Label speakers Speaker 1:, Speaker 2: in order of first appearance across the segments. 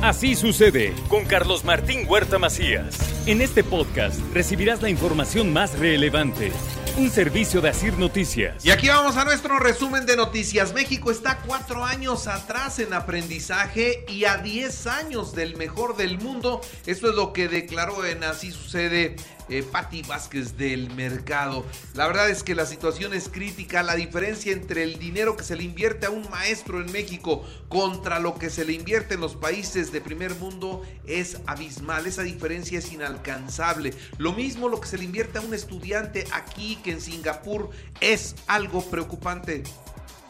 Speaker 1: Así sucede con Carlos Martín Huerta Macías. En este podcast recibirás la información más relevante. Un servicio de Asir Noticias.
Speaker 2: Y aquí vamos a nuestro resumen de noticias. México está cuatro años atrás en aprendizaje y a diez años del mejor del mundo. Esto es lo que declaró en Así sucede eh, Patti Vázquez del mercado. La verdad es que la situación es crítica. La diferencia entre el dinero que se le invierte a un maestro en México contra lo que se le invierte en los países de primer mundo es abismal. Esa diferencia es inalcanzable. Lo mismo lo que se le invierte a un estudiante aquí que en Singapur es algo preocupante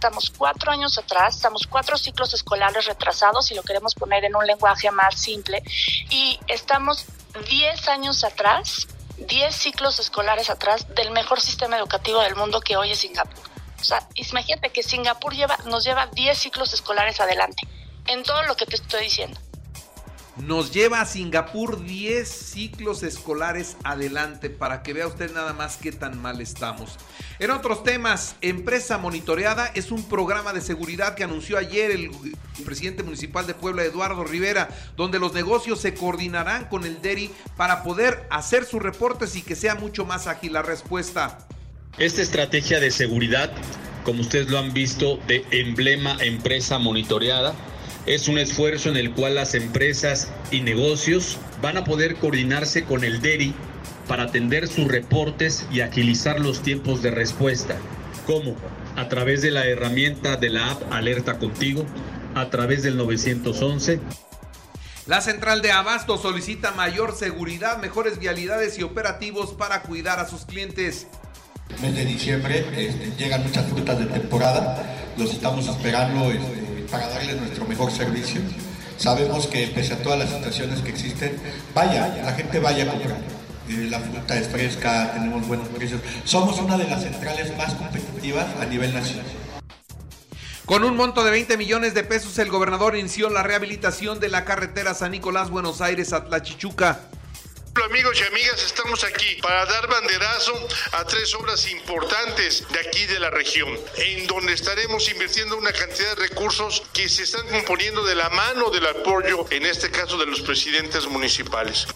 Speaker 3: estamos cuatro años atrás, estamos cuatro ciclos escolares retrasados, si lo queremos poner en un lenguaje más simple, y estamos diez años atrás 10 ciclos escolares atrás del mejor sistema educativo del mundo que hoy es Singapur. O sea, imagínate que Singapur lleva, nos lleva 10 ciclos escolares adelante en todo lo que te estoy diciendo.
Speaker 2: Nos lleva a Singapur 10 ciclos escolares adelante para que vea usted nada más qué tan mal estamos. En otros temas, Empresa Monitoreada es un programa de seguridad que anunció ayer el presidente municipal de Puebla, Eduardo Rivera, donde los negocios se coordinarán con el DERI para poder hacer sus reportes y que sea mucho más ágil la respuesta.
Speaker 4: Esta estrategia de seguridad, como ustedes lo han visto, de emblema empresa monitoreada, es un esfuerzo en el cual las empresas y negocios van a poder coordinarse con el DERI para atender sus reportes y agilizar los tiempos de respuesta. ¿Cómo? A través de la herramienta de la app Alerta Contigo, a través del 911.
Speaker 2: La central de Abasto solicita mayor seguridad, mejores vialidades y operativos para cuidar a sus clientes.
Speaker 5: Mes de diciembre este, llegan muchas frutas de temporada, los estamos esperando este, para darles nuestro mejor servicio. Sabemos que pese a todas las situaciones que existen, vaya, la gente vaya a. Eh, la fruta es fresca, tenemos buenos precios. Somos una de las centrales más competitivas a nivel nacional.
Speaker 2: Con un monto de 20 millones de pesos, el gobernador inició la rehabilitación de la carretera San Nicolás Buenos Aires a Tlachichuca.
Speaker 6: Amigos y amigas, estamos aquí para dar banderazo a tres obras importantes de aquí de la región, en donde estaremos invirtiendo una cantidad de recursos que se están componiendo de la mano del apoyo, en este caso de los presidentes municipales.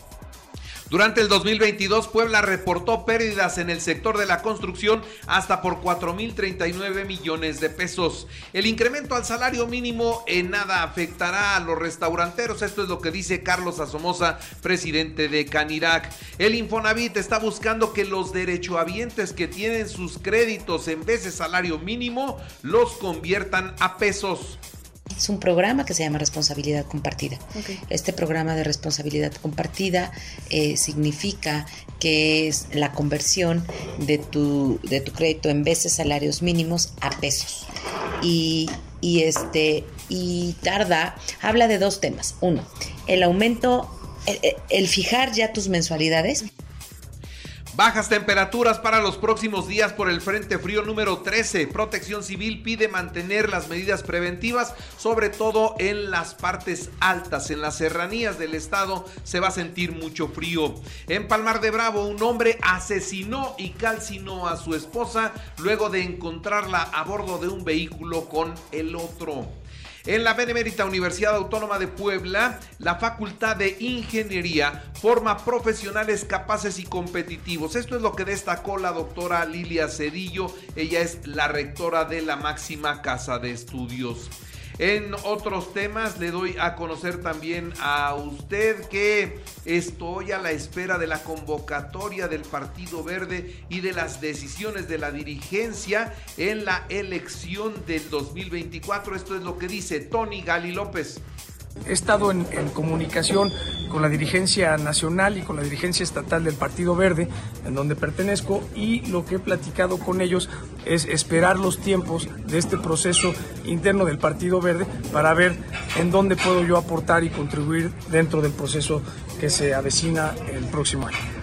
Speaker 2: Durante el 2022, Puebla reportó pérdidas en el sector de la construcción hasta por 4.039 millones de pesos. El incremento al salario mínimo en nada afectará a los restauranteros. Esto es lo que dice Carlos Asomosa, presidente de Canirac. El Infonavit está buscando que los derechohabientes que tienen sus créditos en vez de salario mínimo los conviertan a pesos.
Speaker 7: Es un programa que se llama Responsabilidad Compartida. Este programa de responsabilidad compartida eh, significa que es la conversión de tu, de tu crédito en veces salarios mínimos a pesos. Y, y, este, y tarda, habla de dos temas. Uno, el aumento, el fijar ya tus mensualidades
Speaker 2: Bajas temperaturas para los próximos días por el Frente Frío número 13. Protección Civil pide mantener las medidas preventivas, sobre todo en las partes altas. En las serranías del estado se va a sentir mucho frío. En Palmar de Bravo, un hombre asesinó y calcinó a su esposa luego de encontrarla a bordo de un vehículo con el otro. En la Benemérita Universidad Autónoma de Puebla, la Facultad de Ingeniería forma profesionales capaces y competitivos. Esto es lo que destacó la doctora Lilia Cedillo. Ella es la rectora de la máxima casa de estudios. En otros temas le doy a conocer también a usted que estoy a la espera de la convocatoria del Partido Verde y de las decisiones de la dirigencia en la elección del 2024. Esto es lo que dice Tony Gali López.
Speaker 8: He estado en, comunicación con la dirigencia nacional y con la dirigencia estatal del Partido Verde, en donde pertenezco, y lo que he platicado con ellos es esperar los tiempos de este proceso interno del Partido Verde para ver en dónde puedo yo aportar y contribuir dentro del proceso que se avecina el próximo año.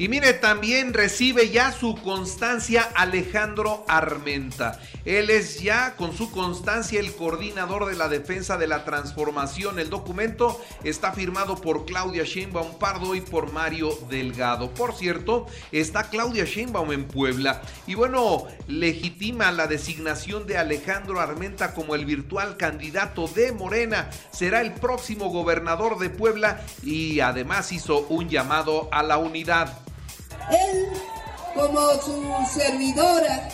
Speaker 2: Y mire, también recibe ya su constancia Alejandro Armenta. Él es ya con su constancia el coordinador de la defensa de la transformación. El documento está firmado por Claudia Sheinbaum Pardo y por Mario Delgado. Por cierto, está Claudia Sheinbaum en Puebla y bueno, legitima la designación de Alejandro Armenta como el virtual candidato de Morena. Será el próximo gobernador de Puebla y además hizo un llamado a la unidad.
Speaker 9: Él, como su servidora,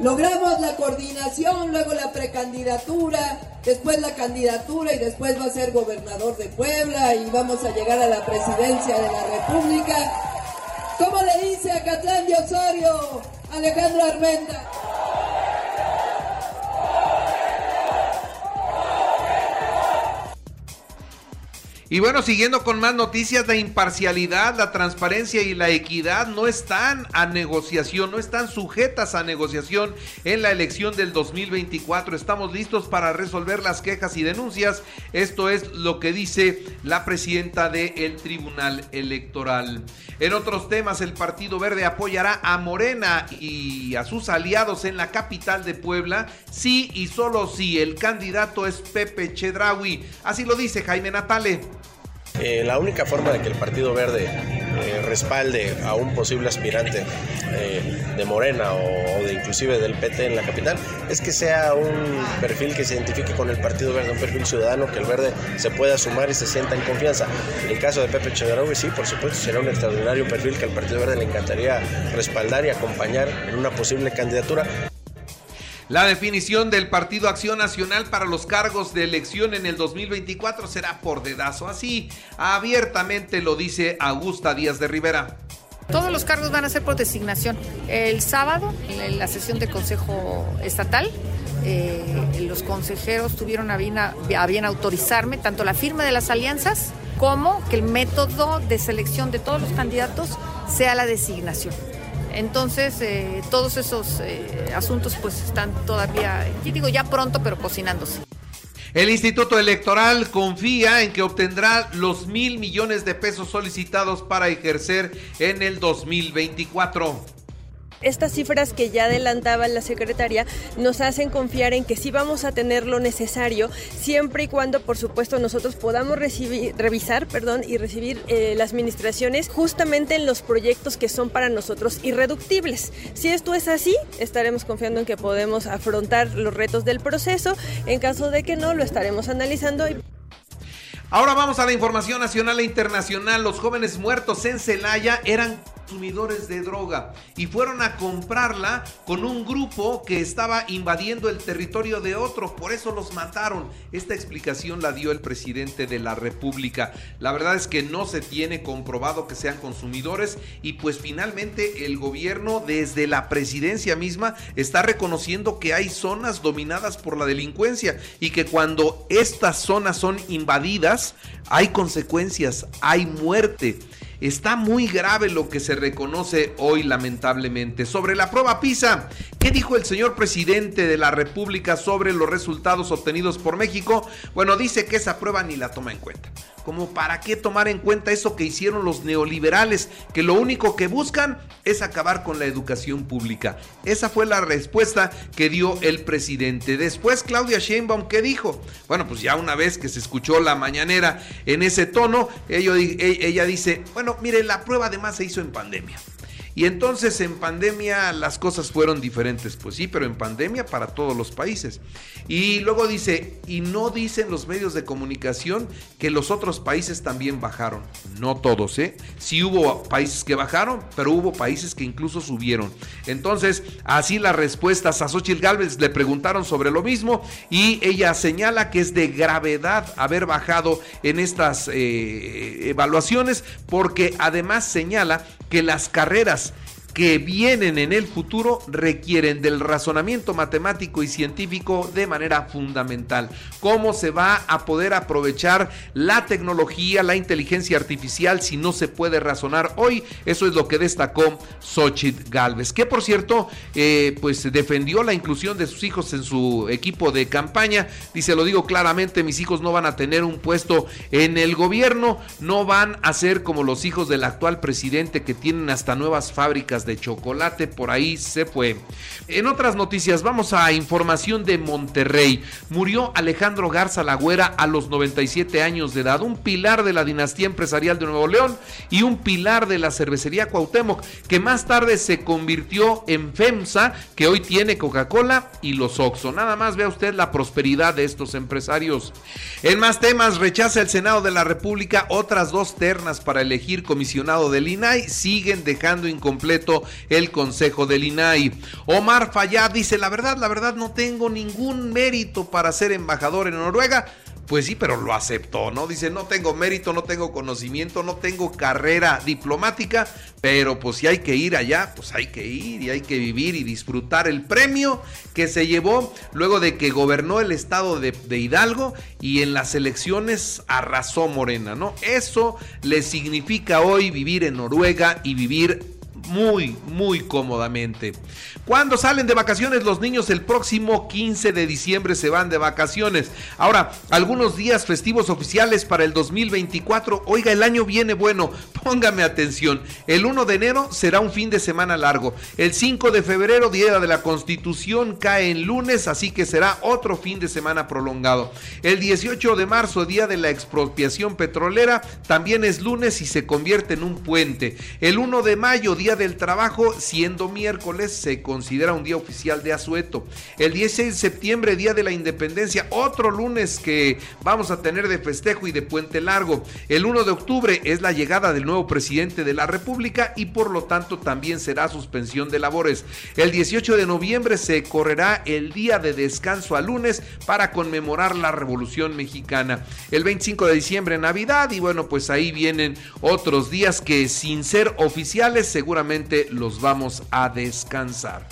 Speaker 9: logramos la coordinación, luego la precandidatura, después la candidatura y después va a ser gobernador de Puebla y vamos a llegar a la presidencia de la República. ¿Cómo le dice a Catlán de Osorio, Alejandro Armenta?
Speaker 2: Y bueno, siguiendo con más noticias, la imparcialidad, la transparencia y la equidad no están a negociación, no están sujetas a negociación en la elección del 2024. Estamos listos para resolver las quejas y denuncias. Esto es lo que dice la presidenta del Tribunal Electoral. En otros temas, el Partido Verde apoyará a Morena y a sus aliados en la capital de Puebla, sí y solo si el candidato es Pepe Chedraui. Así lo dice Jaime Natale.
Speaker 10: Eh, la única forma de que el Partido Verde eh, respalde a un posible aspirante eh, de Morena o, de inclusive del PT en la capital es que sea un perfil que se identifique con el Partido Verde, un perfil ciudadano que el Verde se pueda sumar y se sienta en confianza. En el caso de Pepe Chedraui, sí, por supuesto, será un extraordinario perfil que al Partido Verde le encantaría respaldar y acompañar en una posible candidatura.
Speaker 2: La definición del Partido Acción Nacional para los cargos de elección en el 2024 será por dedazo. Así abiertamente lo dice Augusta Díaz de Rivera.
Speaker 11: Todos los cargos van a ser por designación. El sábado, en la sesión del Consejo Estatal, eh, los consejeros tuvieron a bien, a bien autorizarme tanto la firma de las alianzas como que el método de selección de todos los candidatos sea la designación. Entonces, eh, todos esos eh, asuntos pues están todavía, digo ya pronto, pero cocinándose.
Speaker 2: El Instituto Electoral confía en que obtendrá los mil millones de pesos solicitados para ejercer en el 2024
Speaker 12: estas cifras que ya adelantaba la secretaria nos hacen confiar en que sí vamos a tener lo necesario, siempre y cuando, por supuesto, nosotros podamos revisar perdón, y recibir eh, las administraciones justamente en los proyectos que son para nosotros irreductibles. Si esto es así, estaremos confiando en que podemos afrontar los retos del proceso. En caso de que no, lo estaremos analizando.
Speaker 2: Ahora vamos a la información nacional e internacional. Los jóvenes muertos en Celaya eran consumidores de droga y fueron a comprarla con un grupo que estaba invadiendo el territorio de otro, por eso los mataron. Esta explicación la dio el presidente de la República. La verdad es que no se tiene comprobado que sean consumidores y pues finalmente el gobierno desde la presidencia misma está reconociendo que hay zonas dominadas por la delincuencia y que cuando estas zonas son invadidas hay consecuencias, hay muerte. Está muy grave lo que se reconoce hoy lamentablemente. Sobre la prueba PISA, ¿qué dijo el señor presidente de la República sobre los resultados obtenidos por México? Bueno, dice que esa prueba ni la toma en cuenta como para qué tomar en cuenta eso que hicieron los neoliberales, que lo único que buscan es acabar con la educación pública. Esa fue la respuesta que dio el presidente. Después Claudia Sheinbaum, ¿qué dijo? Bueno, pues ya una vez que se escuchó la mañanera en ese tono, ella, ella dice, bueno, mire, la prueba además se hizo en pandemia. Y entonces en pandemia las cosas fueron diferentes, pues sí, pero en pandemia para todos los países. Y luego dice, y no dicen los medios de comunicación que los otros países también bajaron. No todos, ¿eh? Sí hubo países que bajaron, pero hubo países que incluso subieron. Entonces, así las respuestas a Xochitl Galvez le preguntaron sobre lo mismo y ella señala que es de gravedad haber bajado en estas eh, evaluaciones porque además señala que las carreras que vienen en el futuro requieren del razonamiento matemático y científico de manera fundamental. ¿Cómo se va a poder aprovechar la tecnología, la inteligencia artificial si no se puede razonar hoy? Eso es lo que destacó Xochitl Galvez, que por cierto, eh, pues defendió la inclusión de sus hijos en su equipo de campaña. Dice, lo digo claramente, mis hijos no van a tener un puesto en el gobierno, no van a ser como los hijos del actual presidente que tienen hasta nuevas fábricas de chocolate, por ahí se fue. En otras noticias, vamos a información de Monterrey. Murió Alejandro Garza Lagüera a los 97 años de edad, un pilar de la dinastía empresarial de Nuevo León y un pilar de la cervecería Cuauhtémoc, que más tarde se convirtió en FEMSA, que hoy tiene Coca-Cola y los Oxxo. Nada más vea usted la prosperidad de estos empresarios. En más temas, rechaza el Senado de la República otras dos ternas para elegir comisionado del INAI, siguen dejando incompleto el Consejo del INAI. Omar Fayad dice, la verdad, la verdad, no tengo ningún mérito para ser embajador en Noruega. Pues sí, pero lo aceptó, ¿no? Dice, no tengo mérito, no tengo conocimiento, no tengo carrera diplomática, pero pues si hay que ir allá, pues hay que ir y hay que vivir y disfrutar el premio que se llevó luego de que gobernó el estado de, de Hidalgo y en las elecciones arrasó Morena, ¿no? Eso le significa hoy vivir en Noruega y vivir muy, muy cómodamente. Cuando salen de vacaciones los niños? El próximo 15 de diciembre se van de vacaciones. Ahora, algunos días festivos oficiales para el 2024. Oiga, el año viene bueno. Póngame atención. El 1 de enero será un fin de semana largo. El 5 de febrero, Día de la Constitución, cae en lunes, así que será otro fin de semana prolongado. El 18 de marzo, Día de la Expropiación Petrolera, también es lunes y se convierte en un puente. El 1 de mayo, Día del Trabajo, siendo miércoles, se considera un día oficial de asueto. El 16 de septiembre, Día de la Independencia, otro lunes que vamos a tener de festejo y de puente largo. El 1 de octubre es la llegada del nuevo presidente de la República y por lo tanto también será suspensión de labores. El 18 de noviembre se correrá el día de descanso a lunes para conmemorar la Revolución Mexicana. El 25 de diciembre, Navidad y bueno, pues ahí vienen otros días que sin ser oficiales seguramente los vamos a descansar.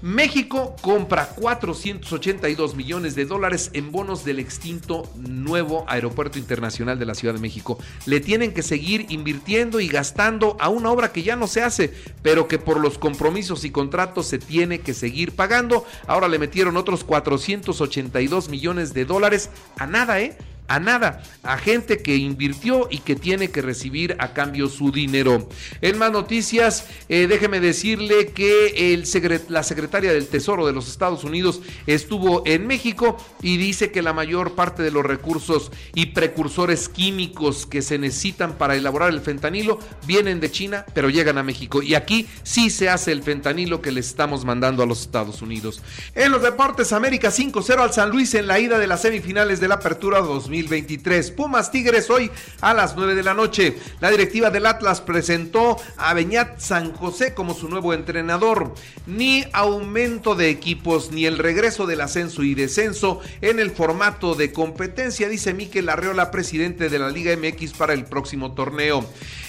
Speaker 2: México compra 482 millones de dólares en bonos del extinto nuevo Aeropuerto Internacional de la Ciudad de México. Le tienen que seguir invirtiendo y gastando a una obra que ya no se hace, pero que por los compromisos y contratos se tiene que seguir pagando. Ahora le metieron otros 482 millones de dólares a nada, ¿eh? A nada, a gente que invirtió y que tiene que recibir a cambio su dinero. En más noticias, eh, déjeme decirle que la secretaria del Tesoro de los Estados Unidos estuvo en México y dice que la mayor parte de los recursos y precursores químicos que se necesitan para elaborar el fentanilo vienen de China, pero llegan a México. Y aquí sí se hace el fentanilo que le estamos mandando a los Estados Unidos. En los deportes, América 5-0 al San Luis en la ida de las semifinales de la Apertura 2000. 2023. Pumas Tigres hoy a las 9 de la noche. La directiva del Atlas presentó a Beñat San José como su nuevo entrenador. Ni aumento de equipos ni el regreso del ascenso y descenso en el formato de competencia, dice Miquel Arreola, presidente de la Liga MX para el próximo torneo.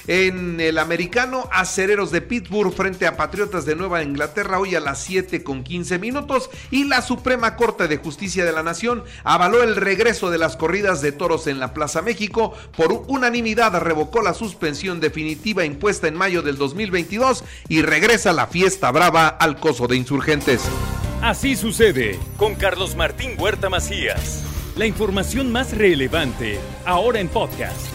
Speaker 2: En el americano, acereros de Pittsburgh frente a Patriotas de Nueva Inglaterra hoy a las 7 con 15 minutos y la Suprema Corte de Justicia de la Nación avaló el regreso de las corridas de toros en la Plaza México. Por unanimidad revocó la suspensión definitiva impuesta en mayo del 2022 y regresa la fiesta brava al coso de insurgentes.
Speaker 1: Así sucede con Carlos Martín Huerta Macías. La información más relevante ahora en podcast.